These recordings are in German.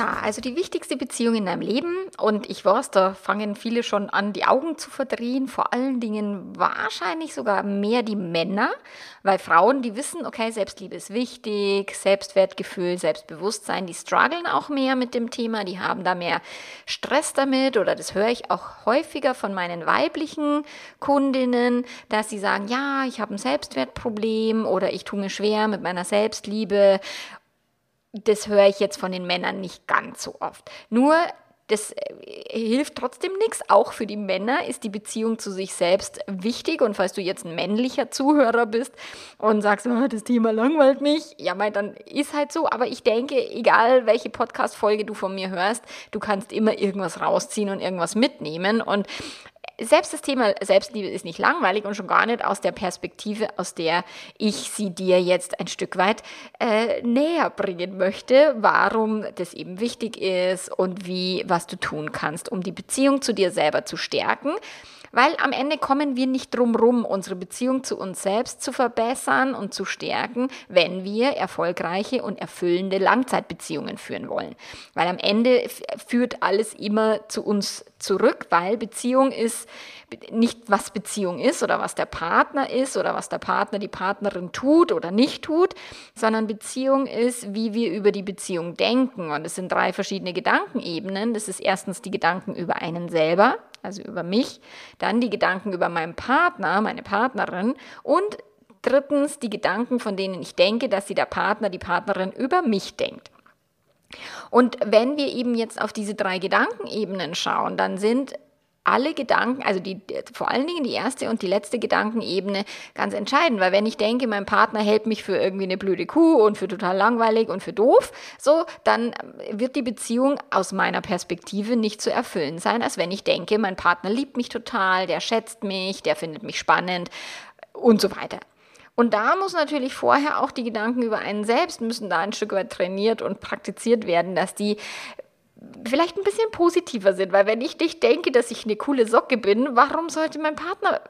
Ja, also die wichtigste Beziehung in deinem Leben und ich weiß, da fangen viele schon an, die Augen zu verdrehen, vor allen Dingen wahrscheinlich sogar mehr die Männer, weil Frauen, die wissen, okay, Selbstliebe ist wichtig, Selbstwertgefühl, Selbstbewusstsein, die strugglen auch mehr mit dem Thema, die haben da mehr Stress damit oder das höre ich auch häufiger von meinen weiblichen Kundinnen, dass sie sagen, ja, ich habe ein Selbstwertproblem oder ich tue mir schwer mit meiner Selbstliebe das höre ich jetzt von den Männern nicht ganz so oft. Nur das äh, hilft trotzdem nichts. Auch für die Männer ist die Beziehung zu sich selbst wichtig. Und falls du jetzt ein männlicher Zuhörer bist und sagst, oh, das Thema langweilt mich, ja, mein, dann ist halt so. Aber ich denke, egal welche Podcast-Folge du von mir hörst, du kannst immer irgendwas rausziehen und irgendwas mitnehmen. Und selbst das Thema Selbstliebe ist nicht langweilig und schon gar nicht aus der Perspektive, aus der ich sie dir jetzt ein Stück weit äh, näher bringen möchte, warum das eben wichtig ist und wie, was du tun kannst, um die Beziehung zu dir selber zu stärken. Weil am Ende kommen wir nicht drum rum, unsere Beziehung zu uns selbst zu verbessern und zu stärken, wenn wir erfolgreiche und erfüllende Langzeitbeziehungen führen wollen. Weil am Ende führt alles immer zu uns zurück, weil Beziehung ist nicht, was Beziehung ist oder was der Partner ist oder was der Partner, die Partnerin tut oder nicht tut, sondern Beziehung ist, wie wir über die Beziehung denken. Und es sind drei verschiedene Gedankenebenen. Das ist erstens die Gedanken über einen selber, also über mich, dann die Gedanken über meinen Partner, meine Partnerin und drittens die Gedanken, von denen ich denke, dass sie der Partner, die Partnerin über mich denkt. Und wenn wir eben jetzt auf diese drei Gedankenebenen schauen, dann sind alle Gedanken, also die, vor allen Dingen die erste und die letzte Gedankenebene ganz entscheidend, weil wenn ich denke, mein Partner hält mich für irgendwie eine blöde Kuh und für total langweilig und für doof, so, dann wird die Beziehung aus meiner Perspektive nicht zu erfüllen sein, als wenn ich denke, mein Partner liebt mich total, der schätzt mich, der findet mich spannend und so weiter. Und da muss natürlich vorher auch die Gedanken über einen selbst müssen da ein Stück weit trainiert und praktiziert werden, dass die vielleicht ein bisschen positiver sind, weil wenn ich nicht denke, dass ich eine coole Socke bin, warum sollte mein Partner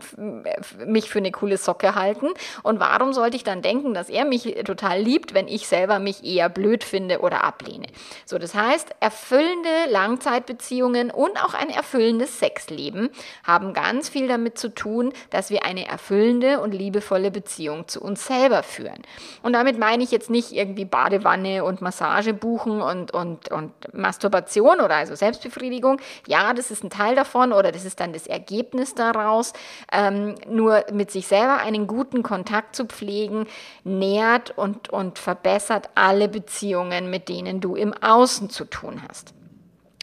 mich für eine coole Socke halten und warum sollte ich dann denken, dass er mich total liebt, wenn ich selber mich eher blöd finde oder ablehne? So, das heißt, erfüllende Langzeitbeziehungen und auch ein erfüllendes Sexleben haben ganz viel damit zu tun, dass wir eine erfüllende und liebevolle Beziehung zu uns selber führen. Und damit meine ich jetzt nicht irgendwie Badewanne und Massage buchen und und und Masturbation Masturbation oder also Selbstbefriedigung, ja, das ist ein Teil davon oder das ist dann das Ergebnis daraus. Ähm, nur mit sich selber einen guten Kontakt zu pflegen, nährt und, und verbessert alle Beziehungen, mit denen du im Außen zu tun hast.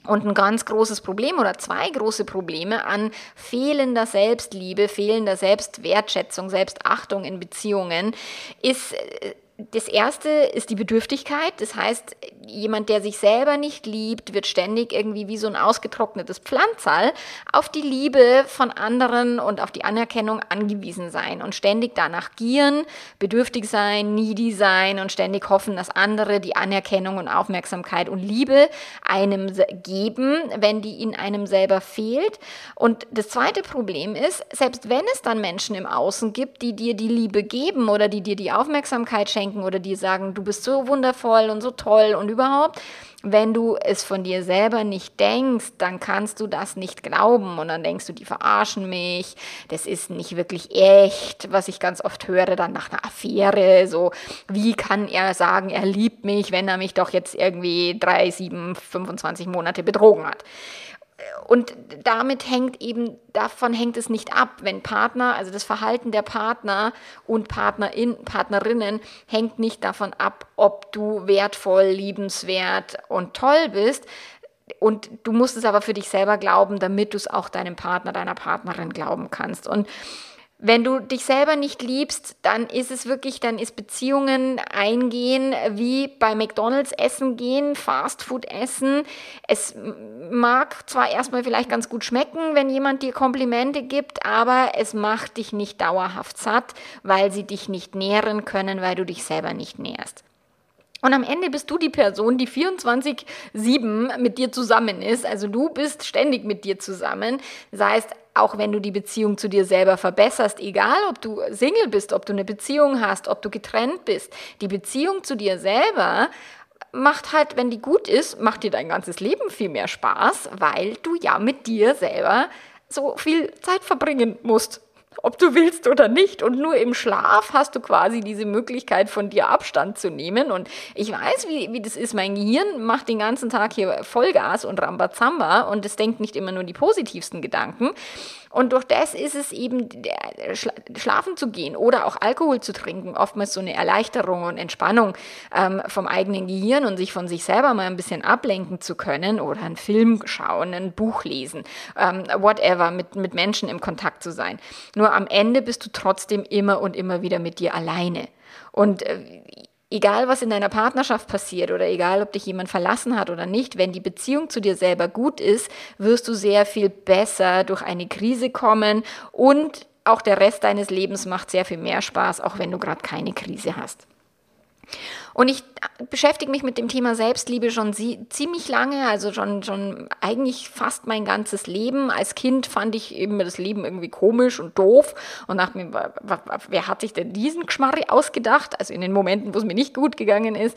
Und ein ganz großes Problem oder zwei große Probleme an fehlender Selbstliebe, fehlender Selbstwertschätzung, Selbstachtung in Beziehungen ist äh, das erste ist die Bedürftigkeit. Das heißt, jemand, der sich selber nicht liebt, wird ständig irgendwie wie so ein ausgetrocknetes Pflanzerl auf die Liebe von anderen und auf die Anerkennung angewiesen sein und ständig danach gieren, bedürftig sein, needy sein und ständig hoffen, dass andere die Anerkennung und Aufmerksamkeit und Liebe einem geben, wenn die in einem selber fehlt. Und das zweite Problem ist, selbst wenn es dann Menschen im Außen gibt, die dir die Liebe geben oder die dir die Aufmerksamkeit schenken, denken oder die sagen, du bist so wundervoll und so toll und überhaupt. Wenn du es von dir selber nicht denkst, dann kannst du das nicht glauben und dann denkst du, die verarschen mich, das ist nicht wirklich echt, was ich ganz oft höre, dann nach einer Affäre, so, wie kann er sagen, er liebt mich, wenn er mich doch jetzt irgendwie drei, sieben, 25 Monate betrogen hat und damit hängt eben, davon hängt es nicht ab, wenn Partner, also das Verhalten der Partner und Partnerin, Partnerinnen hängt nicht davon ab, ob du wertvoll, liebenswert und toll bist. und du musst es aber für dich selber glauben, damit du es auch deinem Partner, deiner Partnerin glauben kannst. Und wenn du dich selber nicht liebst, dann ist es wirklich, dann ist Beziehungen eingehen wie bei McDonalds essen gehen, Fastfood essen. Es mag zwar erstmal vielleicht ganz gut schmecken, wenn jemand dir Komplimente gibt, aber es macht dich nicht dauerhaft satt, weil sie dich nicht nähren können, weil du dich selber nicht nährst. Und am Ende bist du die Person, die 24-7 mit dir zusammen ist. Also du bist ständig mit dir zusammen. Das heißt, auch wenn du die Beziehung zu dir selber verbesserst, egal ob du Single bist, ob du eine Beziehung hast, ob du getrennt bist, die Beziehung zu dir selber macht halt, wenn die gut ist, macht dir dein ganzes Leben viel mehr Spaß, weil du ja mit dir selber so viel Zeit verbringen musst ob du willst oder nicht. Und nur im Schlaf hast du quasi diese Möglichkeit, von dir Abstand zu nehmen. Und ich weiß, wie, wie das ist. Mein Gehirn macht den ganzen Tag hier Vollgas und Rambazamba und es denkt nicht immer nur die positivsten Gedanken. Und durch das ist es eben, schlafen zu gehen oder auch Alkohol zu trinken, oftmals so eine Erleichterung und Entspannung ähm, vom eigenen Gehirn und sich von sich selber mal ein bisschen ablenken zu können oder einen Film schauen, ein Buch lesen, ähm, whatever, mit, mit Menschen im Kontakt zu sein. Nur am Ende bist du trotzdem immer und immer wieder mit dir alleine. Und äh, egal was in deiner Partnerschaft passiert oder egal ob dich jemand verlassen hat oder nicht, wenn die Beziehung zu dir selber gut ist, wirst du sehr viel besser durch eine Krise kommen und auch der Rest deines Lebens macht sehr viel mehr Spaß, auch wenn du gerade keine Krise hast. Und ich beschäftige mich mit dem Thema Selbstliebe schon ziemlich lange, also schon, schon eigentlich fast mein ganzes Leben. Als Kind fand ich eben das Leben irgendwie komisch und doof und dachte mir, wer hat sich denn diesen Geschmarri ausgedacht? Also in den Momenten, wo es mir nicht gut gegangen ist.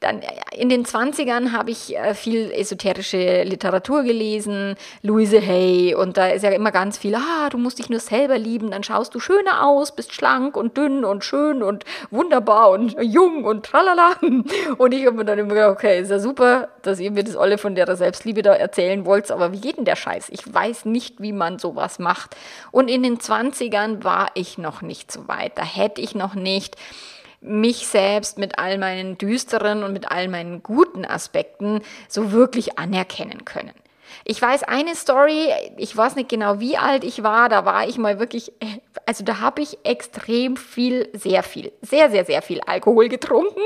Dann in den 20ern habe ich äh, viel esoterische Literatur gelesen, Louise Hay und da ist ja immer ganz viel, ah, du musst dich nur selber lieben, dann schaust du schöner aus, bist schlank und dünn und schön und wunderbar und jung und tralala. Und ich habe mir dann immer gedacht, okay, ist ja super, dass ihr mir das alle von der Selbstliebe da erzählen wollt, aber wie geht denn der Scheiß? Ich weiß nicht, wie man sowas macht. Und in den 20ern war ich noch nicht so weit. Da hätte ich noch nicht mich selbst mit all meinen düsteren und mit all meinen guten Aspekten so wirklich anerkennen können. Ich weiß eine Story, ich weiß nicht genau, wie alt ich war, da war ich mal wirklich, also da habe ich extrem viel, sehr viel, sehr, sehr, sehr viel Alkohol getrunken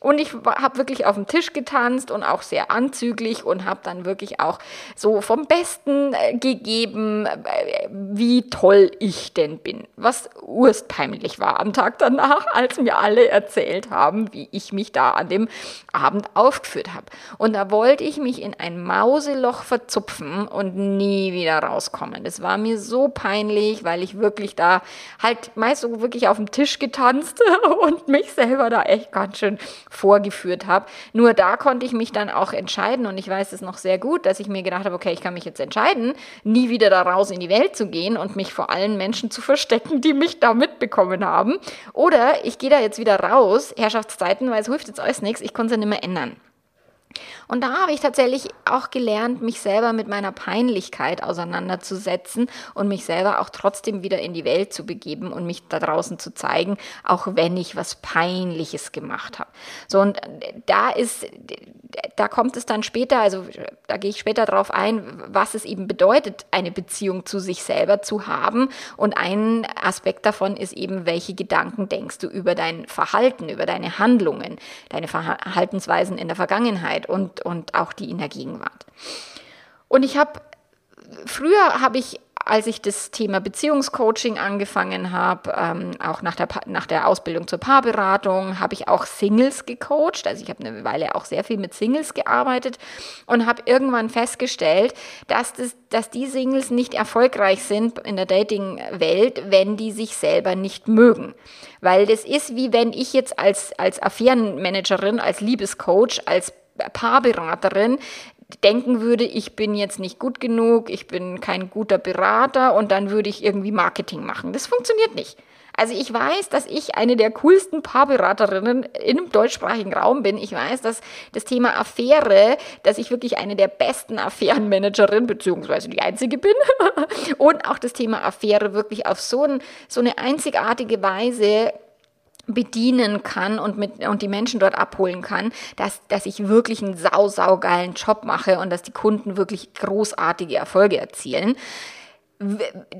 und ich habe wirklich auf dem Tisch getanzt und auch sehr anzüglich und habe dann wirklich auch so vom Besten äh, gegeben, äh, wie toll ich denn bin, was urstpeinlich war am Tag danach, als mir alle erzählt haben, wie ich mich da an dem Abend aufgeführt habe. Und da wollte ich mich in ein Mauseloch verziehen zupfen und nie wieder rauskommen. Das war mir so peinlich, weil ich wirklich da halt meist so wirklich auf dem Tisch getanzt und mich selber da echt ganz schön vorgeführt habe. Nur da konnte ich mich dann auch entscheiden und ich weiß es noch sehr gut, dass ich mir gedacht habe, okay, ich kann mich jetzt entscheiden, nie wieder da raus in die Welt zu gehen und mich vor allen Menschen zu verstecken, die mich da mitbekommen haben. Oder ich gehe da jetzt wieder raus, Herrschaftszeiten, weil es hilft jetzt alles nichts, ich konnte es ja nicht mehr ändern. Und da habe ich tatsächlich auch gelernt, mich selber mit meiner Peinlichkeit auseinanderzusetzen und mich selber auch trotzdem wieder in die Welt zu begeben und mich da draußen zu zeigen, auch wenn ich was Peinliches gemacht habe. So, und da ist, da kommt es dann später, also da gehe ich später drauf ein, was es eben bedeutet, eine Beziehung zu sich selber zu haben. Und ein Aspekt davon ist eben, welche Gedanken denkst du über dein Verhalten, über deine Handlungen, deine Verhaltensweisen in der Vergangenheit und, und auch die in der Gegenwart. Und ich habe, früher habe ich als ich das Thema Beziehungscoaching angefangen habe, ähm, auch nach der, nach der Ausbildung zur Paarberatung, habe ich auch Singles gecoacht. Also ich habe eine Weile auch sehr viel mit Singles gearbeitet und habe irgendwann festgestellt, dass, das, dass die Singles nicht erfolgreich sind in der Dating-Welt, wenn die sich selber nicht mögen. Weil das ist wie wenn ich jetzt als, als Affärenmanagerin, als Liebescoach, als Paarberaterin denken würde, ich bin jetzt nicht gut genug, ich bin kein guter Berater und dann würde ich irgendwie Marketing machen. Das funktioniert nicht. Also ich weiß, dass ich eine der coolsten Paarberaterinnen im deutschsprachigen Raum bin. Ich weiß, dass das Thema Affäre, dass ich wirklich eine der besten Affärenmanagerin beziehungsweise die einzige bin und auch das Thema Affäre wirklich auf so, ein, so eine einzigartige Weise bedienen kann und, mit, und die Menschen dort abholen kann, dass, dass ich wirklich einen sau, sau geilen Job mache und dass die Kunden wirklich großartige Erfolge erzielen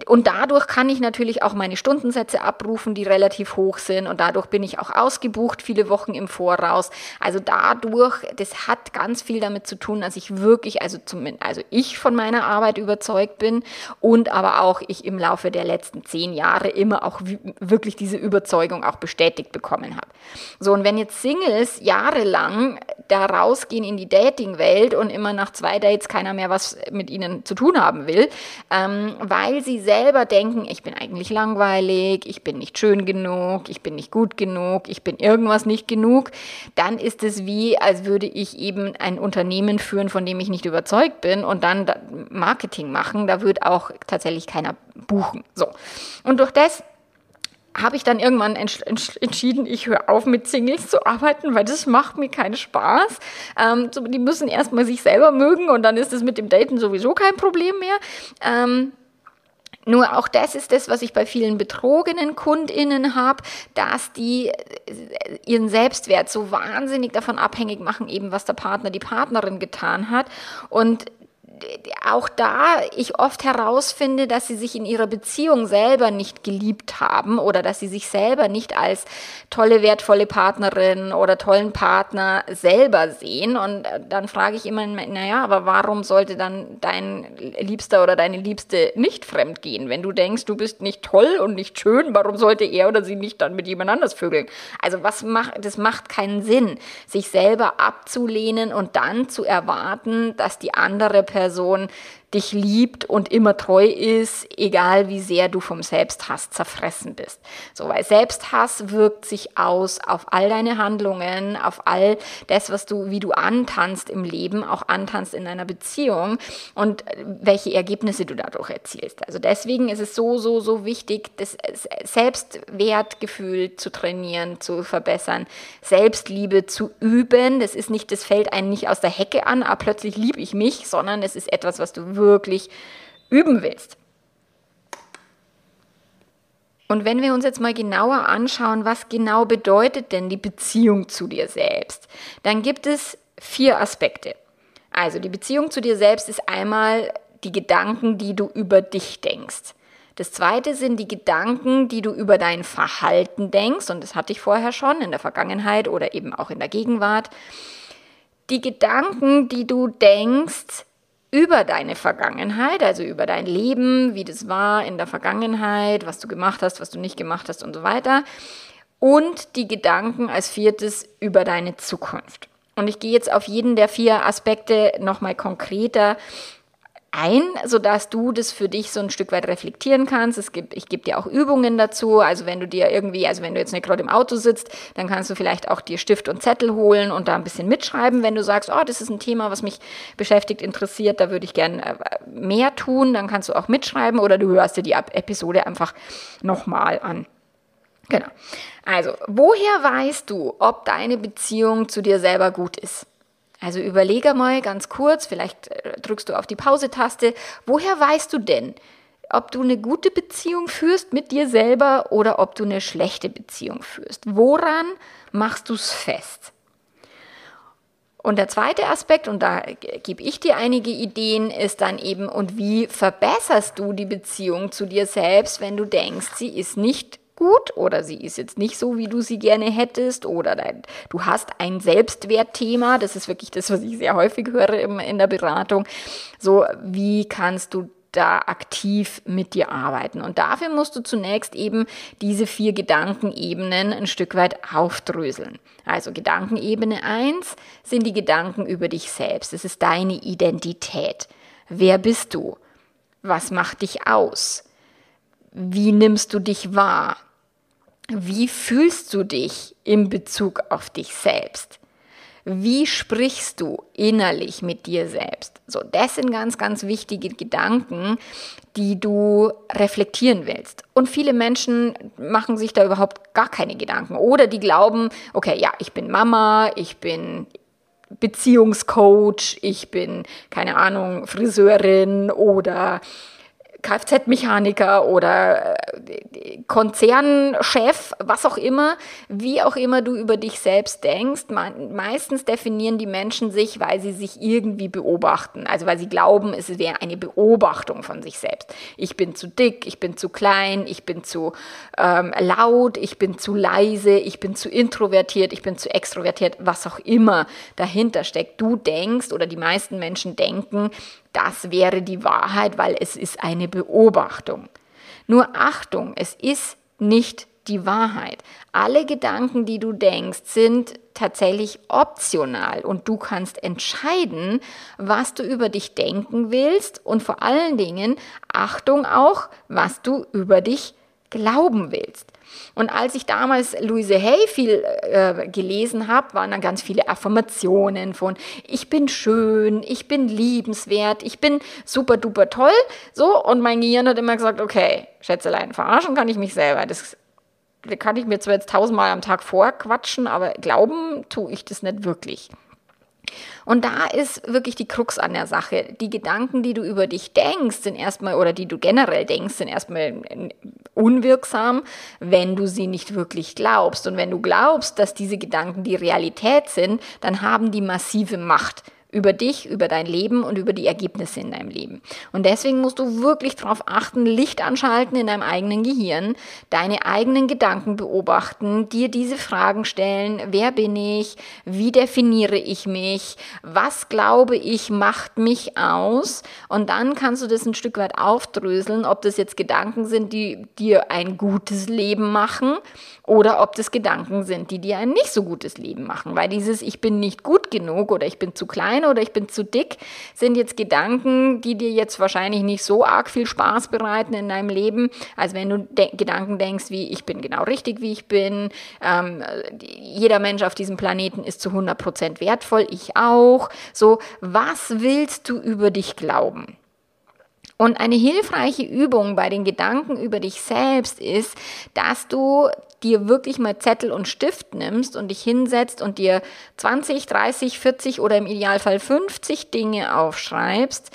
und dadurch kann ich natürlich auch meine Stundensätze abrufen, die relativ hoch sind. Und dadurch bin ich auch ausgebucht, viele Wochen im Voraus. Also dadurch, das hat ganz viel damit zu tun, dass ich wirklich, also zumindest, also ich von meiner Arbeit überzeugt bin und aber auch ich im Laufe der letzten zehn Jahre immer auch wirklich diese Überzeugung auch bestätigt bekommen habe. So, und wenn jetzt Singles jahrelang da rausgehen in die Dating-Welt und immer nach zwei Dates keiner mehr was mit ihnen zu tun haben will, ähm, weil sie selber denken, ich bin eigentlich langweilig, ich bin nicht schön genug, ich bin nicht gut genug, ich bin irgendwas nicht genug, dann ist es wie, als würde ich eben ein Unternehmen führen, von dem ich nicht überzeugt bin und dann Marketing machen. Da wird auch tatsächlich keiner buchen. So. Und durch das habe ich dann irgendwann entschieden, ich höre auf mit Singles zu arbeiten, weil das macht mir keinen Spaß. Ähm, so, die müssen erstmal sich selber mögen und dann ist es mit dem Daten sowieso kein Problem mehr. Ähm, nur auch das ist das, was ich bei vielen betrogenen KundInnen habe, dass die äh, ihren Selbstwert so wahnsinnig davon abhängig machen, eben was der Partner, die Partnerin getan hat. Und auch da ich oft herausfinde, dass sie sich in ihrer Beziehung selber nicht geliebt haben oder dass sie sich selber nicht als tolle, wertvolle Partnerin oder tollen Partner selber sehen. Und dann frage ich immer, naja, aber warum sollte dann dein Liebster oder deine Liebste nicht fremd gehen? Wenn du denkst, du bist nicht toll und nicht schön, warum sollte er oder sie nicht dann mit jemand anders vögeln? Also was macht, das macht keinen Sinn, sich selber abzulehnen und dann zu erwarten, dass die andere Person Person dich liebt und immer treu ist, egal wie sehr du vom Selbsthass zerfressen bist. So, weil Selbsthass wirkt sich aus auf all deine Handlungen, auf all das, was du, wie du antanzt im Leben, auch antanzt in deiner Beziehung und welche Ergebnisse du dadurch erzielst. Also deswegen ist es so, so, so wichtig, das Selbstwertgefühl zu trainieren, zu verbessern, Selbstliebe zu üben. Das ist nicht, das fällt einen nicht aus der Hecke an, aber ah, plötzlich liebe ich mich, sondern es ist etwas, was du wirklich üben willst. Und wenn wir uns jetzt mal genauer anschauen, was genau bedeutet denn die Beziehung zu dir selbst, dann gibt es vier Aspekte. Also die Beziehung zu dir selbst ist einmal die Gedanken, die du über dich denkst. Das zweite sind die Gedanken, die du über dein Verhalten denkst, und das hatte ich vorher schon in der Vergangenheit oder eben auch in der Gegenwart. Die Gedanken, die du denkst über deine Vergangenheit, also über dein Leben, wie das war in der Vergangenheit, was du gemacht hast, was du nicht gemacht hast und so weiter. Und die Gedanken als viertes über deine Zukunft. Und ich gehe jetzt auf jeden der vier Aspekte nochmal konkreter ein, sodass du das für dich so ein Stück weit reflektieren kannst. Es gibt, ich gebe dir auch Übungen dazu. Also wenn du dir irgendwie, also wenn du jetzt nicht gerade im Auto sitzt, dann kannst du vielleicht auch dir Stift und Zettel holen und da ein bisschen mitschreiben. Wenn du sagst, oh, das ist ein Thema, was mich beschäftigt, interessiert, da würde ich gern äh, mehr tun, dann kannst du auch mitschreiben oder du hörst dir die Episode einfach nochmal an. Genau. Also, woher weißt du, ob deine Beziehung zu dir selber gut ist? Also überlege mal ganz kurz, vielleicht äh, drückst du auf die Pause-Taste. Woher weißt du denn, ob du eine gute Beziehung führst mit dir selber oder ob du eine schlechte Beziehung führst? Woran machst du es fest? Und der zweite Aspekt, und da gebe ich dir einige Ideen, ist dann eben, und wie verbesserst du die Beziehung zu dir selbst, wenn du denkst, sie ist nicht gut oder sie ist jetzt nicht so, wie du sie gerne hättest oder dein, du hast ein Selbstwertthema, das ist wirklich das, was ich sehr häufig höre im, in der Beratung. So, wie kannst du da aktiv mit dir arbeiten. Und dafür musst du zunächst eben diese vier Gedankenebenen ein Stück weit aufdröseln. Also Gedankenebene 1 sind die Gedanken über dich selbst. Es ist deine Identität. Wer bist du? Was macht dich aus? Wie nimmst du dich wahr? Wie fühlst du dich in Bezug auf dich selbst? Wie sprichst du innerlich mit dir selbst? So, das sind ganz, ganz wichtige Gedanken, die du reflektieren willst. Und viele Menschen machen sich da überhaupt gar keine Gedanken. Oder die glauben, okay, ja, ich bin Mama, ich bin Beziehungscoach, ich bin, keine Ahnung, Friseurin oder Kfz-Mechaniker oder äh, Konzernchef, was auch immer, wie auch immer du über dich selbst denkst. meistens definieren die Menschen sich, weil sie sich irgendwie beobachten. Also weil sie glauben, es wäre eine Beobachtung von sich selbst. Ich bin zu dick, ich bin zu klein, ich bin zu ähm, laut, ich bin zu leise, ich bin zu introvertiert, ich bin zu extrovertiert, was auch immer dahinter steckt. Du denkst oder die meisten Menschen denken, das wäre die Wahrheit, weil es ist eine Beobachtung. Nur Achtung, es ist nicht die Wahrheit. Alle Gedanken, die du denkst, sind tatsächlich optional und du kannst entscheiden, was du über dich denken willst und vor allen Dingen, Achtung auch, was du über dich glauben willst. Und als ich damals Louise Hay viel äh, gelesen habe, waren dann ganz viele Affirmationen von ich bin schön, ich bin liebenswert, ich bin super duper toll. So, und mein Gehirn hat immer gesagt, okay, Schätzelein, verarschen kann ich mich selber. Das kann ich mir zwar jetzt tausendmal am Tag vorquatschen, aber glauben tue ich das nicht wirklich. Und da ist wirklich die Krux an der Sache. Die Gedanken, die du über dich denkst, sind erstmal, oder die du generell denkst, sind erstmal unwirksam, wenn du sie nicht wirklich glaubst. Und wenn du glaubst, dass diese Gedanken die Realität sind, dann haben die massive Macht über dich, über dein Leben und über die Ergebnisse in deinem Leben. Und deswegen musst du wirklich darauf achten, Licht anschalten in deinem eigenen Gehirn, deine eigenen Gedanken beobachten, dir diese Fragen stellen, wer bin ich, wie definiere ich mich, was glaube ich macht mich aus und dann kannst du das ein Stück weit aufdröseln, ob das jetzt Gedanken sind, die dir ein gutes Leben machen oder ob das Gedanken sind, die dir ein nicht so gutes Leben machen, weil dieses ich bin nicht gut genug oder ich bin zu klein oder ich bin zu dick, sind jetzt Gedanken, die dir jetzt wahrscheinlich nicht so arg viel Spaß bereiten in deinem Leben, als wenn du de Gedanken denkst, wie ich bin genau richtig, wie ich bin. Ähm, jeder Mensch auf diesem Planeten ist zu 100% wertvoll, ich auch. So, was willst du über dich glauben? Und eine hilfreiche Übung bei den Gedanken über dich selbst ist, dass du dir wirklich mal Zettel und Stift nimmst und dich hinsetzt und dir 20, 30, 40 oder im Idealfall 50 Dinge aufschreibst,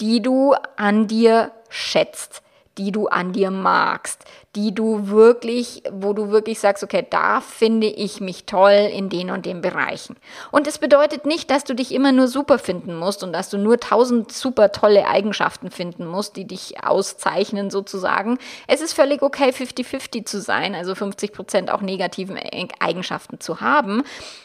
die du an dir schätzt, die du an dir magst, die du wirklich, wo du wirklich sagst, okay, da finde ich mich toll in den und den Bereichen. Und es bedeutet nicht, dass du dich immer nur super finden musst und dass du nur tausend super tolle Eigenschaften finden musst, die dich auszeichnen sozusagen. Es ist völlig okay, 50-50 zu sein, also 50 Prozent auch negativen Eigenschaften zu haben.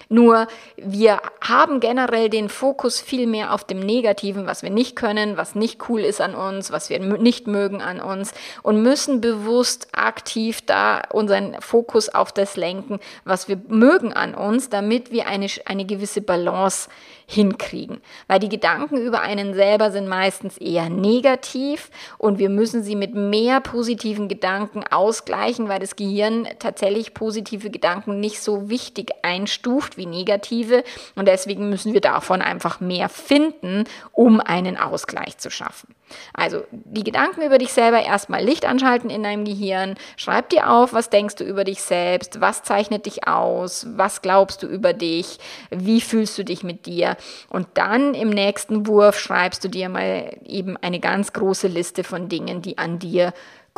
Nur wir haben generell den Fokus viel mehr auf dem Negativen, was wir nicht können, was nicht cool ist an uns, was wir nicht mögen an uns und müssen bewusst aktiv da unseren Fokus auf das lenken, was wir mögen an uns, damit wir eine, eine gewisse Balance hinkriegen. Weil die Gedanken über einen selber sind meistens eher negativ und wir müssen sie mit mehr positiven Gedanken ausgleichen, weil das Gehirn tatsächlich positive Gedanken nicht so wichtig einstuft wie negative und deswegen müssen wir davon einfach mehr finden, um einen Ausgleich zu schaffen. Also die Gedanken über dich selber erstmal Licht anschalten in deinem Gehirn, schreib dir auf, was denkst du über dich selbst, was zeichnet dich aus, was glaubst du über dich, wie fühlst du dich mit dir? Und dann im nächsten Wurf schreibst du dir mal eben eine ganz große Liste von Dingen, die an dir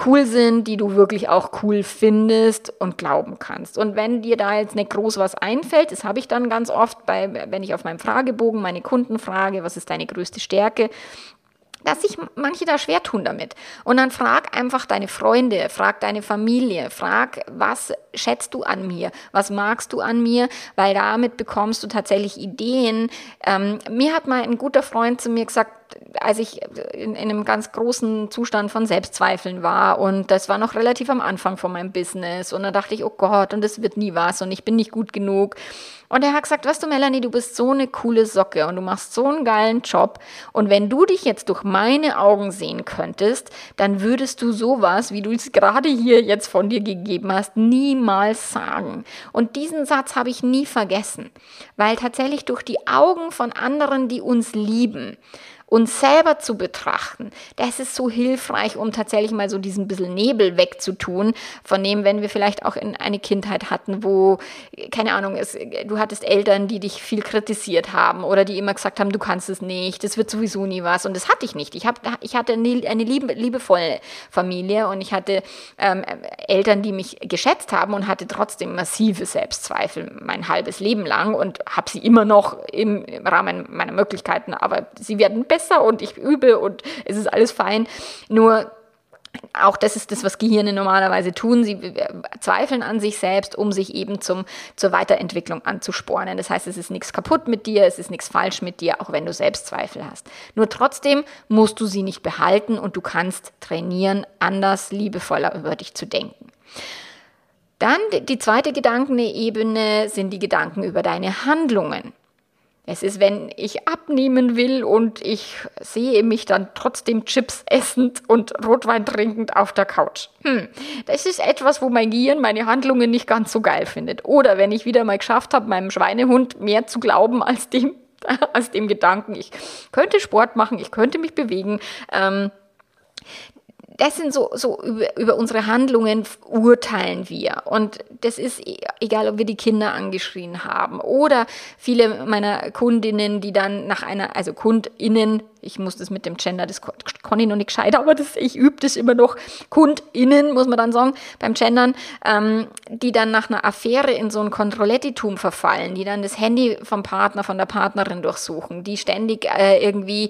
cool sind, die du wirklich auch cool findest und glauben kannst. Und wenn dir da jetzt nicht groß was einfällt, das habe ich dann ganz oft, bei, wenn ich auf meinem Fragebogen meine Kunden frage, was ist deine größte Stärke, dass sich manche da schwer tun damit. Und dann frag einfach deine Freunde, frag deine Familie, frag, was schätzt du an mir, was magst du an mir, weil damit bekommst du tatsächlich Ideen. Ähm, mir hat mal ein guter Freund zu mir gesagt, als ich in, in, einem ganz großen Zustand von Selbstzweifeln war und das war noch relativ am Anfang von meinem Business und da dachte ich, oh Gott, und das wird nie was und ich bin nicht gut genug. Und er hat gesagt, weißt du, Melanie, du bist so eine coole Socke und du machst so einen geilen Job und wenn du dich jetzt durch meine Augen sehen könntest, dann würdest du sowas, wie du es gerade hier jetzt von dir gegeben hast, niemals sagen. Und diesen Satz habe ich nie vergessen, weil tatsächlich durch die Augen von anderen, die uns lieben, uns selber zu betrachten, das ist so hilfreich, um tatsächlich mal so diesen bisschen Nebel wegzutun, von dem, wenn wir vielleicht auch in eine Kindheit hatten, wo, keine Ahnung, es, du hattest Eltern, die dich viel kritisiert haben oder die immer gesagt haben, du kannst es nicht, das wird sowieso nie was. Und das hatte ich nicht. Ich, hab, ich hatte eine, eine liebe, liebevolle Familie und ich hatte ähm, Eltern, die mich geschätzt haben und hatte trotzdem massive Selbstzweifel mein halbes Leben lang und habe sie immer noch im, im Rahmen meiner Möglichkeiten, aber sie werden besser besser und ich übe und es ist alles fein. Nur auch das ist das, was Gehirne normalerweise tun. Sie zweifeln an sich selbst, um sich eben zum, zur Weiterentwicklung anzuspornen. Das heißt, es ist nichts kaputt mit dir, es ist nichts falsch mit dir, auch wenn du Selbstzweifel hast. Nur trotzdem musst du sie nicht behalten und du kannst trainieren, anders, liebevoller über dich zu denken. Dann die zweite Gedankenebene sind die Gedanken über deine Handlungen. Es ist, wenn ich abnehmen will und ich sehe mich dann trotzdem Chips essend und Rotwein trinkend auf der Couch. Hm, das ist etwas, wo mein Gehirn meine Handlungen nicht ganz so geil findet. Oder wenn ich wieder mal geschafft habe, meinem Schweinehund mehr zu glauben als dem, als dem Gedanken, ich könnte Sport machen, ich könnte mich bewegen. Ähm, das sind so, so über, über unsere Handlungen urteilen wir. Und das ist e, egal, ob wir die Kinder angeschrien haben oder viele meiner Kundinnen, die dann nach einer, also KundInnen, ich muss das mit dem Gender, das kann ich noch nicht gescheit, aber das, ich übe das immer noch, KundInnen, muss man dann sagen, beim Gendern, ähm, die dann nach einer Affäre in so ein Kontrollettitum verfallen, die dann das Handy vom Partner, von der Partnerin durchsuchen, die ständig äh, irgendwie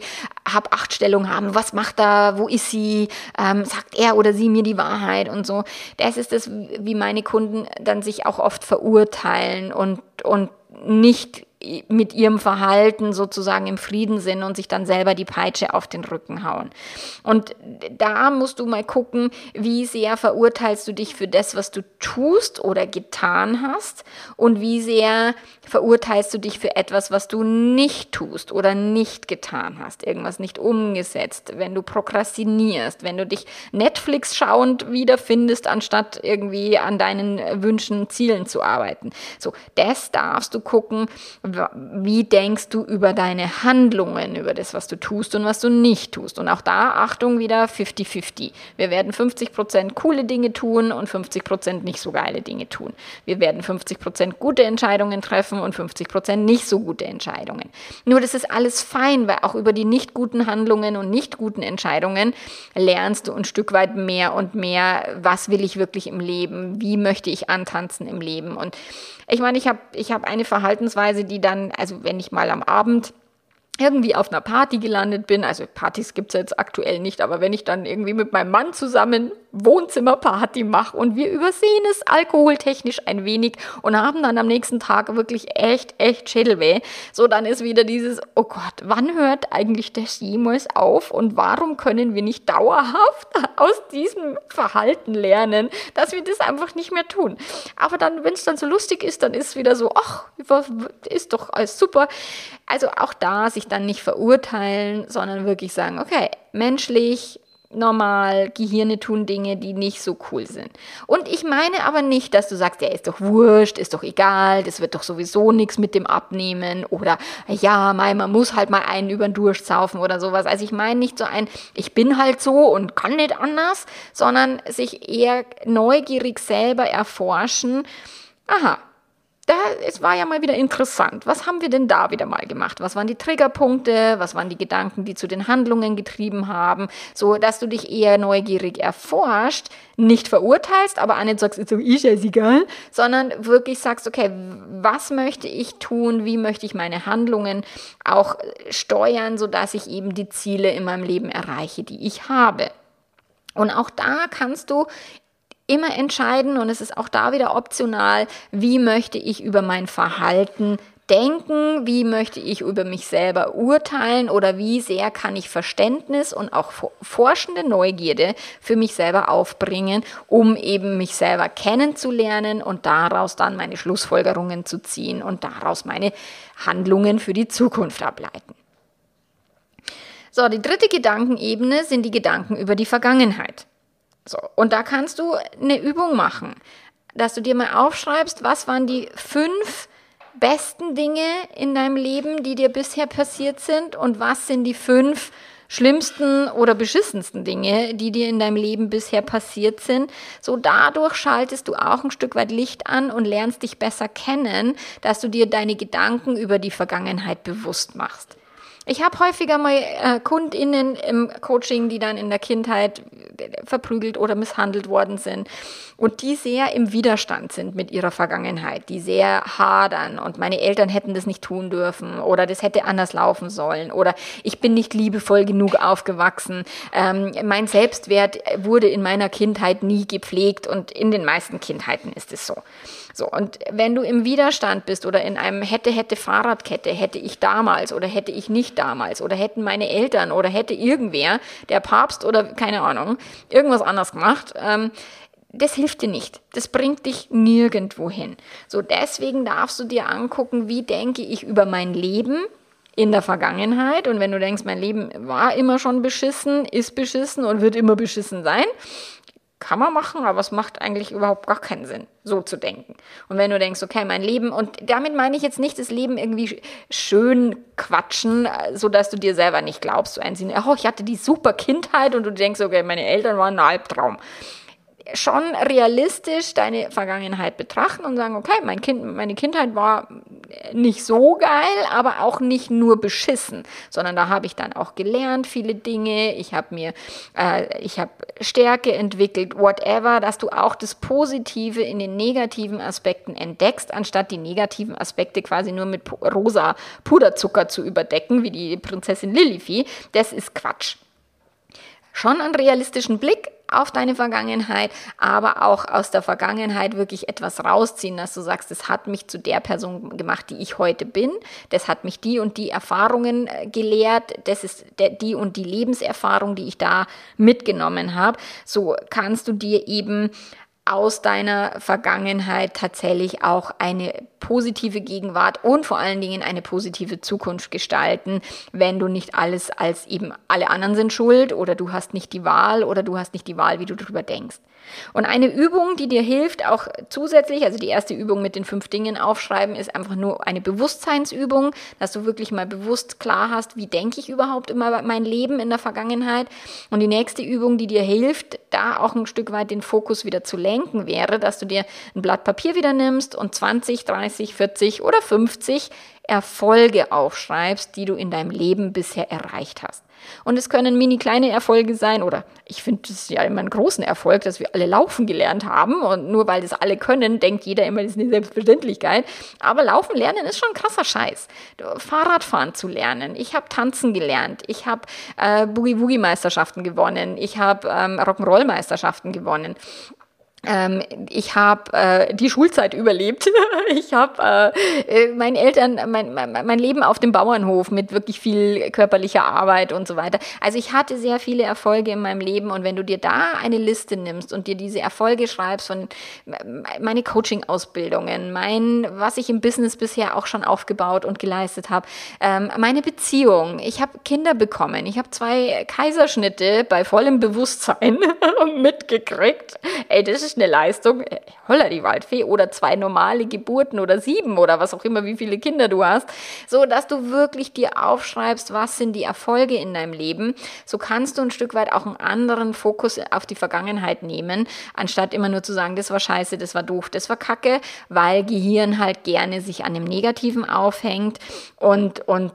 Hab-Acht-Stellung haben, was macht er, wo ist sie, ähm, sagt er oder sie mir die Wahrheit und so. Das ist das, wie meine Kunden dann sich auch oft verurteilen und, und nicht mit ihrem Verhalten sozusagen im Frieden sind und sich dann selber die Peitsche auf den Rücken hauen. Und da musst du mal gucken, wie sehr verurteilst du dich für das, was du tust oder getan hast und wie sehr verurteilst du dich für etwas, was du nicht tust oder nicht getan hast, irgendwas nicht umgesetzt, wenn du prokrastinierst, wenn du dich Netflix schauend wiederfindest, anstatt irgendwie an deinen Wünschen, Zielen zu arbeiten. So, das darfst du gucken, wie denkst du über deine Handlungen, über das, was du tust und was du nicht tust. Und auch da, Achtung, wieder 50-50. Wir werden 50% coole Dinge tun und 50% nicht so geile Dinge tun. Wir werden 50% gute Entscheidungen treffen und 50% nicht so gute Entscheidungen. Nur das ist alles fein, weil auch über die nicht guten Handlungen und nicht guten Entscheidungen lernst du ein Stück weit mehr und mehr, was will ich wirklich im Leben, wie möchte ich antanzen im Leben. Und ich meine, ich habe ich hab eine Verhaltensweise, die dann, also wenn ich mal am Abend irgendwie auf einer Party gelandet bin, also Partys gibt's jetzt aktuell nicht, aber wenn ich dann irgendwie mit meinem Mann zusammen Wohnzimmerparty mache und wir übersehen es alkoholtechnisch ein wenig und haben dann am nächsten Tag wirklich echt, echt Schädelweh, so dann ist wieder dieses, oh Gott, wann hört eigentlich das jemals auf und warum können wir nicht dauerhaft aus diesem Verhalten lernen, dass wir das einfach nicht mehr tun. Aber dann, wenn es dann so lustig ist, dann ist es wieder so, ach, ist doch alles super. Also auch da sich dann nicht verurteilen, sondern wirklich sagen, okay, menschlich, normal, Gehirne tun Dinge, die nicht so cool sind. Und ich meine aber nicht, dass du sagst, ja, ist doch wurscht, ist doch egal, das wird doch sowieso nichts mit dem Abnehmen oder ja, man muss halt mal einen über den Durchsaufen oder sowas. Also ich meine nicht so ein, ich bin halt so und kann nicht anders, sondern sich eher neugierig selber erforschen. Aha, da, es war ja mal wieder interessant. Was haben wir denn da wieder mal gemacht? Was waren die Triggerpunkte? Was waren die Gedanken, die zu den Handlungen getrieben haben? So, dass du dich eher neugierig erforscht, nicht verurteilst, aber auch nicht sagst, so ist es egal, sondern wirklich sagst, okay, was möchte ich tun? Wie möchte ich meine Handlungen auch steuern, sodass ich eben die Ziele in meinem Leben erreiche, die ich habe? Und auch da kannst du immer entscheiden und es ist auch da wieder optional, wie möchte ich über mein Verhalten denken, wie möchte ich über mich selber urteilen oder wie sehr kann ich Verständnis und auch forschende Neugierde für mich selber aufbringen, um eben mich selber kennenzulernen und daraus dann meine Schlussfolgerungen zu ziehen und daraus meine Handlungen für die Zukunft ableiten. So, die dritte Gedankenebene sind die Gedanken über die Vergangenheit. So, und da kannst du eine Übung machen, dass du dir mal aufschreibst, was waren die fünf besten Dinge in deinem Leben, die dir bisher passiert sind und was sind die fünf schlimmsten oder beschissensten Dinge, die dir in deinem Leben bisher passiert sind. So dadurch schaltest du auch ein Stück weit Licht an und lernst dich besser kennen, dass du dir deine Gedanken über die Vergangenheit bewusst machst. Ich habe häufiger mal äh, KundInnen im Coaching, die dann in der Kindheit verprügelt oder misshandelt worden sind und die sehr im Widerstand sind mit ihrer Vergangenheit, die sehr hadern und meine Eltern hätten das nicht tun dürfen oder das hätte anders laufen sollen oder ich bin nicht liebevoll genug aufgewachsen. Ähm, mein Selbstwert wurde in meiner Kindheit nie gepflegt und in den meisten Kindheiten ist es so. So, und wenn du im Widerstand bist oder in einem hätte, hätte Fahrradkette, hätte ich damals oder hätte ich nicht damals oder hätten meine Eltern oder hätte irgendwer, der Papst oder keine Ahnung, irgendwas anders gemacht, ähm, das hilft dir nicht. Das bringt dich nirgendwo hin. So, deswegen darfst du dir angucken, wie denke ich über mein Leben in der Vergangenheit. Und wenn du denkst, mein Leben war immer schon beschissen, ist beschissen und wird immer beschissen sein, kann man machen, aber es macht eigentlich überhaupt gar keinen Sinn, so zu denken. Und wenn du denkst, okay, mein Leben, und damit meine ich jetzt nicht das Leben irgendwie schön quatschen, sodass du dir selber nicht glaubst, so ein Sinn, oh, ich hatte die super Kindheit und du denkst, okay, meine Eltern waren ein Albtraum schon realistisch deine Vergangenheit betrachten und sagen, okay, mein Kind, meine Kindheit war nicht so geil, aber auch nicht nur beschissen, sondern da habe ich dann auch gelernt viele Dinge. Ich habe mir, äh, ich habe Stärke entwickelt, whatever, dass du auch das Positive in den negativen Aspekten entdeckst, anstatt die negativen Aspekte quasi nur mit rosa Puderzucker zu überdecken, wie die Prinzessin Lilifee. Das ist Quatsch schon einen realistischen Blick auf deine Vergangenheit, aber auch aus der Vergangenheit wirklich etwas rausziehen, dass du sagst, das hat mich zu der Person gemacht, die ich heute bin, das hat mich die und die Erfahrungen äh, gelehrt, das ist die und die Lebenserfahrung, die ich da mitgenommen habe. So kannst du dir eben aus deiner Vergangenheit tatsächlich auch eine positive Gegenwart und vor allen Dingen eine positive Zukunft gestalten, wenn du nicht alles als eben alle anderen sind schuld oder du hast nicht die Wahl oder du hast nicht die Wahl, wie du darüber denkst. Und eine Übung, die dir hilft, auch zusätzlich, also die erste Übung mit den fünf Dingen aufschreiben, ist einfach nur eine Bewusstseinsübung, dass du wirklich mal bewusst klar hast, wie denke ich überhaupt immer mein Leben in der Vergangenheit. Und die nächste Übung, die dir hilft, da auch ein Stück weit den Fokus wieder zu lenken, wäre, dass du dir ein Blatt Papier wieder nimmst und 20, 30, 40 oder 50 Erfolge aufschreibst, die du in deinem Leben bisher erreicht hast. Und es können mini kleine Erfolge sein oder ich finde es ja immer einen großen Erfolg, dass wir alle laufen gelernt haben und nur weil das alle können, denkt jeder immer, das ist eine Selbstverständlichkeit. Aber laufen lernen ist schon ein krasser Scheiß. Fahrradfahren zu lernen. Ich habe tanzen gelernt. Ich habe äh, Boogie-Woogie-Meisterschaften gewonnen. Ich habe ähm, Rock'n'Roll-Meisterschaften gewonnen. Ähm, ich habe äh, die Schulzeit überlebt. ich habe äh, äh, meinen Eltern, mein, mein Leben auf dem Bauernhof mit wirklich viel körperlicher Arbeit und so weiter. Also ich hatte sehr viele Erfolge in meinem Leben und wenn du dir da eine Liste nimmst und dir diese Erfolge schreibst von meine Coaching-Ausbildungen, mein, was ich im Business bisher auch schon aufgebaut und geleistet habe, ähm, meine Beziehung, ich habe Kinder bekommen, ich habe zwei Kaiserschnitte bei vollem Bewusstsein mitgekriegt. Ey, das ist ist eine Leistung, äh, holla die Waldfee, oder zwei normale Geburten oder sieben oder was auch immer, wie viele Kinder du hast, so dass du wirklich dir aufschreibst, was sind die Erfolge in deinem Leben. So kannst du ein Stück weit auch einen anderen Fokus auf die Vergangenheit nehmen, anstatt immer nur zu sagen, das war scheiße, das war doof, das war kacke, weil Gehirn halt gerne sich an dem Negativen aufhängt und, und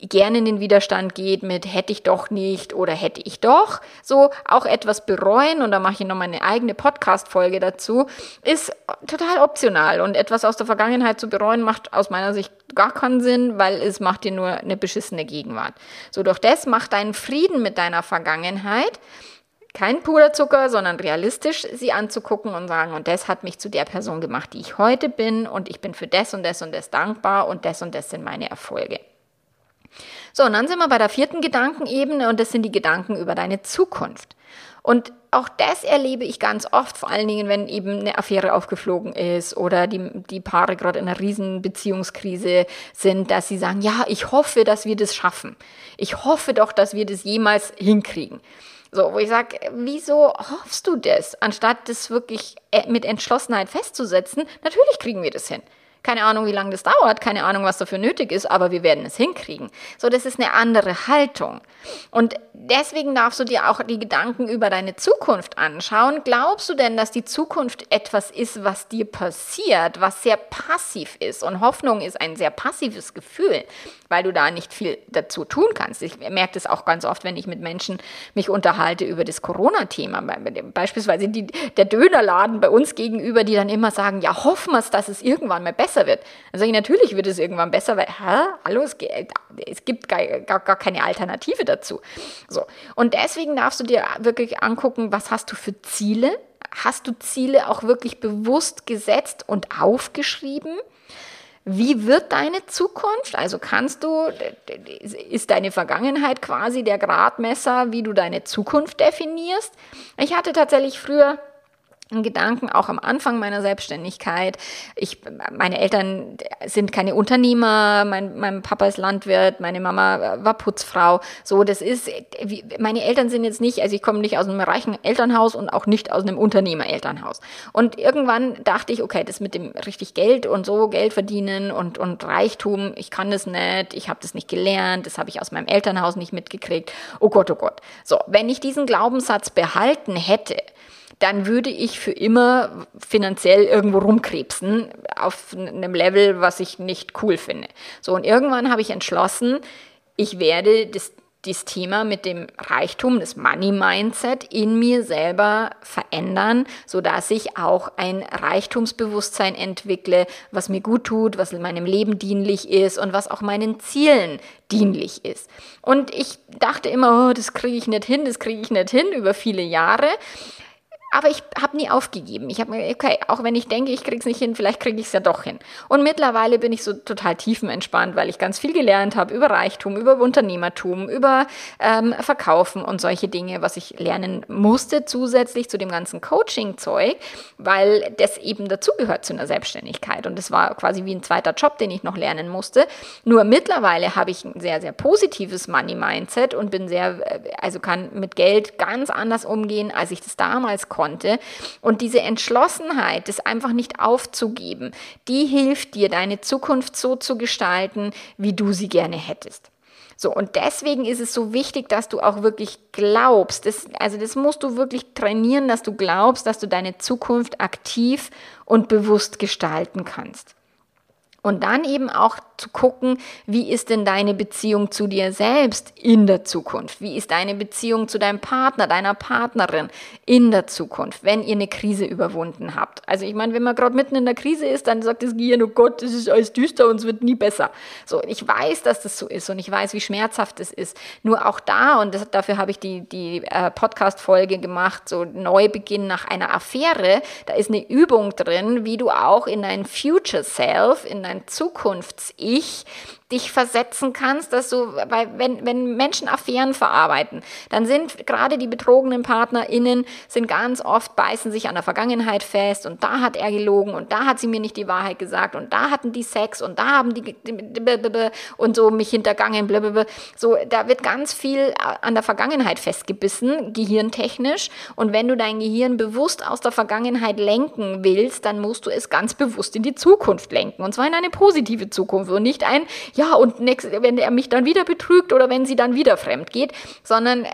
gerne in den Widerstand geht mit hätte ich doch nicht oder hätte ich doch, so auch etwas bereuen und da mache ich nochmal eine eigene Podcast-Folge dazu, ist total optional und etwas aus der Vergangenheit zu bereuen macht aus meiner Sicht gar keinen Sinn, weil es macht dir nur eine beschissene Gegenwart. So durch das macht deinen Frieden mit deiner Vergangenheit kein Puderzucker, sondern realistisch sie anzugucken und sagen, und das hat mich zu der Person gemacht, die ich heute bin und ich bin für das und das und das dankbar und das und das sind meine Erfolge. So, und dann sind wir bei der vierten Gedankenebene und das sind die Gedanken über deine Zukunft. Und auch das erlebe ich ganz oft, vor allen Dingen, wenn eben eine Affäre aufgeflogen ist oder die, die Paare gerade in einer riesen Beziehungskrise sind, dass sie sagen, ja, ich hoffe, dass wir das schaffen. Ich hoffe doch, dass wir das jemals hinkriegen. So, wo ich sage, wieso hoffst du das, anstatt das wirklich äh, mit Entschlossenheit festzusetzen? Natürlich kriegen wir das hin. Keine Ahnung, wie lange das dauert, keine Ahnung, was dafür nötig ist, aber wir werden es hinkriegen. So, das ist eine andere Haltung. Und deswegen darfst du dir auch die Gedanken über deine Zukunft anschauen. Glaubst du denn, dass die Zukunft etwas ist, was dir passiert, was sehr passiv ist? Und Hoffnung ist ein sehr passives Gefühl, weil du da nicht viel dazu tun kannst. Ich merke das auch ganz oft, wenn ich mit Menschen mich unterhalte über das Corona-Thema. Beispielsweise die, der Dönerladen bei uns gegenüber, die dann immer sagen, ja, hoffen wir es, dass es irgendwann mal besser wird. Dann sage ich, natürlich wird es irgendwann besser, weil, hä, hallo, es, es gibt gar, gar, gar keine Alternative dazu. So. Und deswegen darfst du dir wirklich angucken, was hast du für Ziele? Hast du Ziele auch wirklich bewusst gesetzt und aufgeschrieben? Wie wird deine Zukunft? Also kannst du, ist deine Vergangenheit quasi der Gradmesser, wie du deine Zukunft definierst? Ich hatte tatsächlich früher Gedanken auch am Anfang meiner Selbstständigkeit. Ich, meine Eltern sind keine Unternehmer, mein, mein Papa ist Landwirt, meine Mama war Putzfrau. So, das ist, meine Eltern sind jetzt nicht, also ich komme nicht aus einem reichen Elternhaus und auch nicht aus einem Unternehmer-Elternhaus. Und irgendwann dachte ich, okay, das mit dem richtig Geld und so, Geld verdienen und, und Reichtum, ich kann das nicht, ich habe das nicht gelernt, das habe ich aus meinem Elternhaus nicht mitgekriegt. Oh Gott, oh Gott. So, wenn ich diesen Glaubenssatz behalten hätte, dann würde ich für immer finanziell irgendwo rumkrebsen auf einem Level, was ich nicht cool finde. So, und irgendwann habe ich entschlossen, ich werde das, das Thema mit dem Reichtum, das Money Mindset in mir selber verändern, sodass ich auch ein Reichtumsbewusstsein entwickle, was mir gut tut, was in meinem Leben dienlich ist und was auch meinen Zielen dienlich ist. Und ich dachte immer, oh, das kriege ich nicht hin, das kriege ich nicht hin über viele Jahre. Aber ich habe nie aufgegeben. Ich habe mir, okay, auch wenn ich denke, ich kriege es nicht hin, vielleicht kriege ich es ja doch hin. Und mittlerweile bin ich so total tiefenentspannt, weil ich ganz viel gelernt habe über Reichtum, über Unternehmertum, über ähm, Verkaufen und solche Dinge, was ich lernen musste zusätzlich zu dem ganzen Coaching-Zeug, weil das eben dazugehört zu einer Selbstständigkeit. Und das war quasi wie ein zweiter Job, den ich noch lernen musste. Nur mittlerweile habe ich ein sehr, sehr positives Money-Mindset und bin sehr, äh, also kann mit Geld ganz anders umgehen, als ich das damals konnte konnte. Und diese Entschlossenheit, das einfach nicht aufzugeben, die hilft dir, deine Zukunft so zu gestalten, wie du sie gerne hättest. So, und deswegen ist es so wichtig, dass du auch wirklich glaubst. Das, also das musst du wirklich trainieren, dass du glaubst, dass du deine Zukunft aktiv und bewusst gestalten kannst. Und dann eben auch zu gucken, wie ist denn deine Beziehung zu dir selbst in der Zukunft? Wie ist deine Beziehung zu deinem Partner, deiner Partnerin in der Zukunft, wenn ihr eine Krise überwunden habt? Also ich meine, wenn man gerade mitten in der Krise ist, dann sagt das Gehirn, oh Gott, das ist alles düster und es wird nie besser. So, ich weiß, dass das so ist und ich weiß, wie schmerzhaft es ist. Nur auch da, und das, dafür habe ich die, die äh, Podcast-Folge gemacht, so Neubeginn nach einer Affäre, da ist eine Übung drin, wie du auch in dein Future Self, in dein Zukunfts-Ich dich versetzen kannst, dass du, weil wenn, wenn Menschen Affären verarbeiten, dann sind gerade die betrogenen PartnerInnen sind ganz oft, beißen sich an der Vergangenheit fest und da hat er gelogen und da hat sie mir nicht die Wahrheit gesagt und da hatten die Sex und da haben die und so mich hintergangen, blablabla. so, da wird ganz viel an der Vergangenheit festgebissen, gehirntechnisch und wenn du dein Gehirn bewusst aus der Vergangenheit lenken willst, dann musst du es ganz bewusst in die Zukunft lenken und zwar in eine positive Zukunft und nicht ein, ja, und nächst, wenn er mich dann wieder betrügt oder wenn sie dann wieder fremd geht, sondern,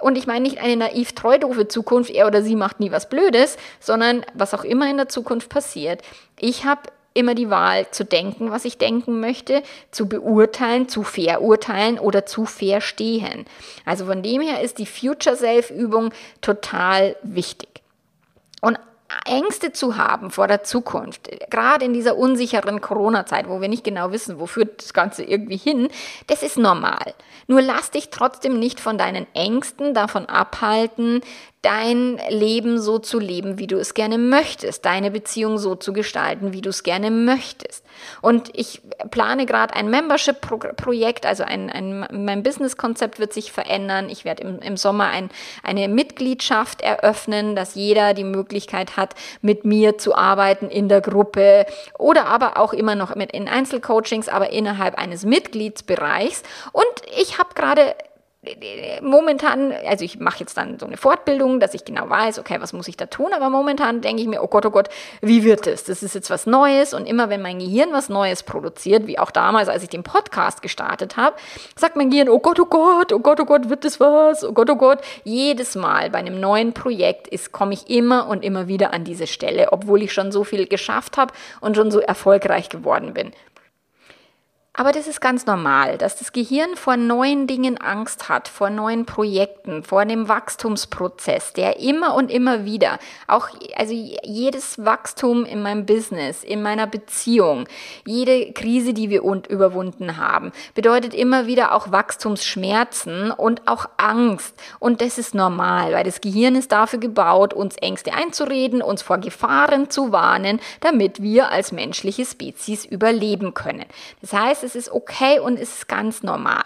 und ich meine nicht eine naiv treu doofe Zukunft, er oder sie macht nie was Blödes, sondern was auch immer in der Zukunft passiert. Ich habe immer die Wahl zu denken, was ich denken möchte, zu beurteilen, zu verurteilen oder zu verstehen. Also von dem her ist die Future Self Übung total wichtig. Und Ängste zu haben vor der Zukunft, gerade in dieser unsicheren Corona-Zeit, wo wir nicht genau wissen, wo führt das Ganze irgendwie hin, das ist normal. Nur lass dich trotzdem nicht von deinen Ängsten davon abhalten, dein Leben so zu leben, wie du es gerne möchtest, deine Beziehung so zu gestalten, wie du es gerne möchtest. Und ich plane gerade ein Membership-Projekt, also ein, ein, mein Business-Konzept wird sich verändern. Ich werde im, im Sommer ein, eine Mitgliedschaft eröffnen, dass jeder die Möglichkeit hat, mit mir zu arbeiten in der Gruppe oder aber auch immer noch mit in Einzelcoachings, aber innerhalb eines Mitgliedsbereichs. Und ich habe gerade momentan, also ich mache jetzt dann so eine Fortbildung, dass ich genau weiß, okay, was muss ich da tun, aber momentan denke ich mir, oh Gott, oh Gott, wie wird es? Das ist jetzt was Neues und immer wenn mein Gehirn was Neues produziert, wie auch damals, als ich den Podcast gestartet habe, sagt mein Gehirn, oh Gott, oh Gott, oh Gott, oh Gott, wird das was? Oh Gott, oh Gott. Jedes Mal bei einem neuen Projekt ist, komme ich immer und immer wieder an diese Stelle, obwohl ich schon so viel geschafft habe und schon so erfolgreich geworden bin. Aber das ist ganz normal, dass das Gehirn vor neuen Dingen Angst hat, vor neuen Projekten, vor einem Wachstumsprozess, der immer und immer wieder, auch also jedes Wachstum in meinem Business, in meiner Beziehung, jede Krise, die wir überwunden haben, bedeutet immer wieder auch Wachstumsschmerzen und auch Angst. Und das ist normal, weil das Gehirn ist dafür gebaut, uns Ängste einzureden, uns vor Gefahren zu warnen, damit wir als menschliche Spezies überleben können. Das heißt, es ist okay und es ist ganz normal.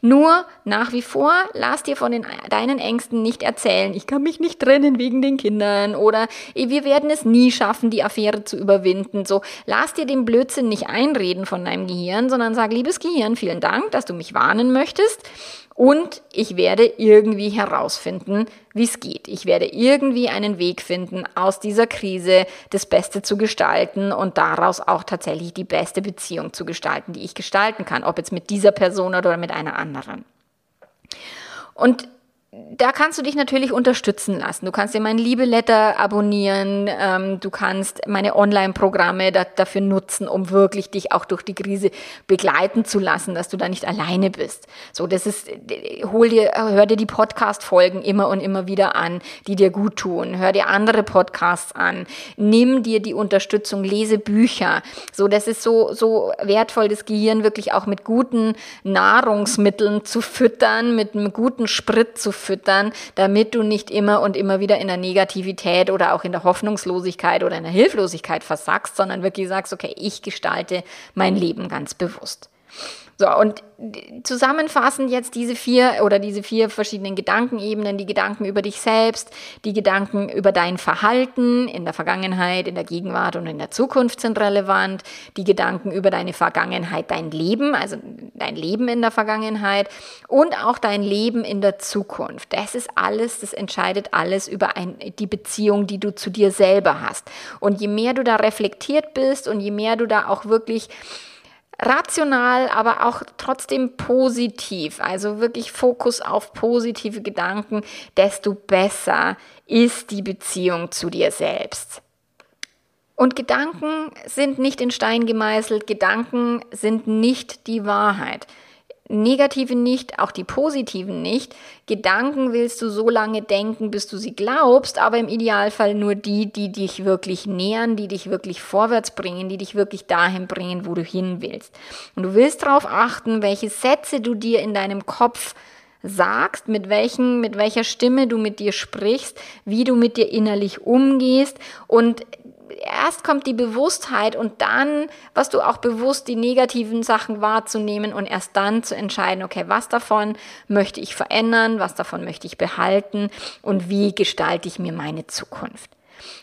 Nur nach wie vor, lass dir von den, deinen Ängsten nicht erzählen, ich kann mich nicht trennen wegen den Kindern oder wir werden es nie schaffen, die Affäre zu überwinden. So, lass dir den Blödsinn nicht einreden von deinem Gehirn, sondern sag, liebes Gehirn, vielen Dank, dass du mich warnen möchtest. Und ich werde irgendwie herausfinden, wie es geht. Ich werde irgendwie einen Weg finden, aus dieser Krise das Beste zu gestalten und daraus auch tatsächlich die beste Beziehung zu gestalten, die ich gestalten kann, ob jetzt mit dieser Person oder mit einer anderen. Und da kannst du dich natürlich unterstützen lassen. Du kannst dir mein Liebe-Letter abonnieren, ähm, du kannst meine Online-Programme da, dafür nutzen, um wirklich dich auch durch die Krise begleiten zu lassen, dass du da nicht alleine bist. So, das ist, hol dir, hör dir die Podcast-Folgen immer und immer wieder an, die dir gut tun. Hör dir andere Podcasts an. Nimm dir die Unterstützung, lese Bücher. So, das ist so, so wertvoll, das Gehirn wirklich auch mit guten Nahrungsmitteln zu füttern, mit einem guten Sprit zu füttern füttern, damit du nicht immer und immer wieder in der Negativität oder auch in der Hoffnungslosigkeit oder in der Hilflosigkeit versackst, sondern wirklich sagst, okay, ich gestalte mein Leben ganz bewusst. So, und zusammenfassend jetzt diese vier oder diese vier verschiedenen Gedankenebenen, die Gedanken über dich selbst, die Gedanken über dein Verhalten in der Vergangenheit, in der Gegenwart und in der Zukunft sind relevant, die Gedanken über deine Vergangenheit, dein Leben, also dein Leben in der Vergangenheit und auch dein Leben in der Zukunft. Das ist alles, das entscheidet alles über ein, die Beziehung, die du zu dir selber hast. Und je mehr du da reflektiert bist und je mehr du da auch wirklich rational, aber auch trotzdem positiv, also wirklich Fokus auf positive Gedanken, desto besser ist die Beziehung zu dir selbst. Und Gedanken sind nicht in Stein gemeißelt, Gedanken sind nicht die Wahrheit negative nicht, auch die positiven nicht. Gedanken willst du so lange denken, bis du sie glaubst, aber im Idealfall nur die, die dich wirklich nähern, die dich wirklich vorwärts bringen, die dich wirklich dahin bringen, wo du hin willst. Und du willst darauf achten, welche Sätze du dir in deinem Kopf sagst, mit welchen, mit welcher Stimme du mit dir sprichst, wie du mit dir innerlich umgehst und erst kommt die Bewusstheit und dann, was du auch bewusst, die negativen Sachen wahrzunehmen und erst dann zu entscheiden, okay, was davon möchte ich verändern, was davon möchte ich behalten und wie gestalte ich mir meine Zukunft.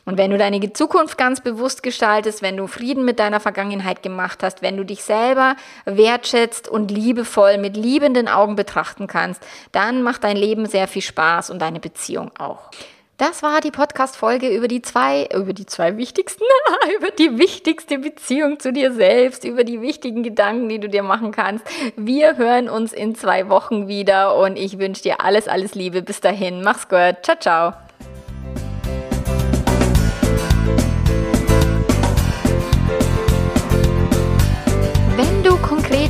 Und wenn du deine Zukunft ganz bewusst gestaltest, wenn du Frieden mit deiner Vergangenheit gemacht hast, wenn du dich selber wertschätzt und liebevoll mit liebenden Augen betrachten kannst, dann macht dein Leben sehr viel Spaß und deine Beziehung auch. Das war die Podcast-Folge über die zwei, über die zwei wichtigsten, über die wichtigste Beziehung zu dir selbst, über die wichtigen Gedanken, die du dir machen kannst. Wir hören uns in zwei Wochen wieder und ich wünsche dir alles, alles Liebe. Bis dahin, mach's gut. Ciao, ciao.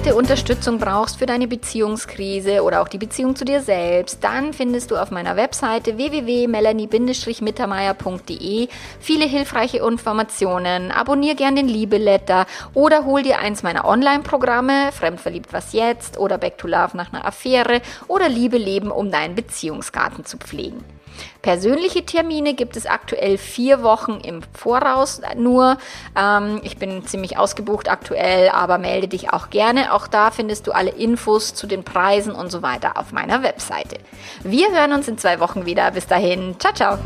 Konkrete Unterstützung brauchst für deine Beziehungskrise oder auch die Beziehung zu dir selbst, dann findest du auf meiner Webseite www.melanie-mittermeier.de viele hilfreiche Informationen. Abonnier gern den Liebeletter oder hol dir eins meiner Online-Programme, Fremdverliebt was jetzt oder Back to Love nach einer Affäre oder Liebe leben, um deinen Beziehungsgarten zu pflegen. Persönliche Termine gibt es aktuell vier Wochen im Voraus nur. Ähm, ich bin ziemlich ausgebucht aktuell, aber melde dich auch gerne. Auch da findest du alle Infos zu den Preisen und so weiter auf meiner Webseite. Wir hören uns in zwei Wochen wieder. Bis dahin. Ciao, ciao.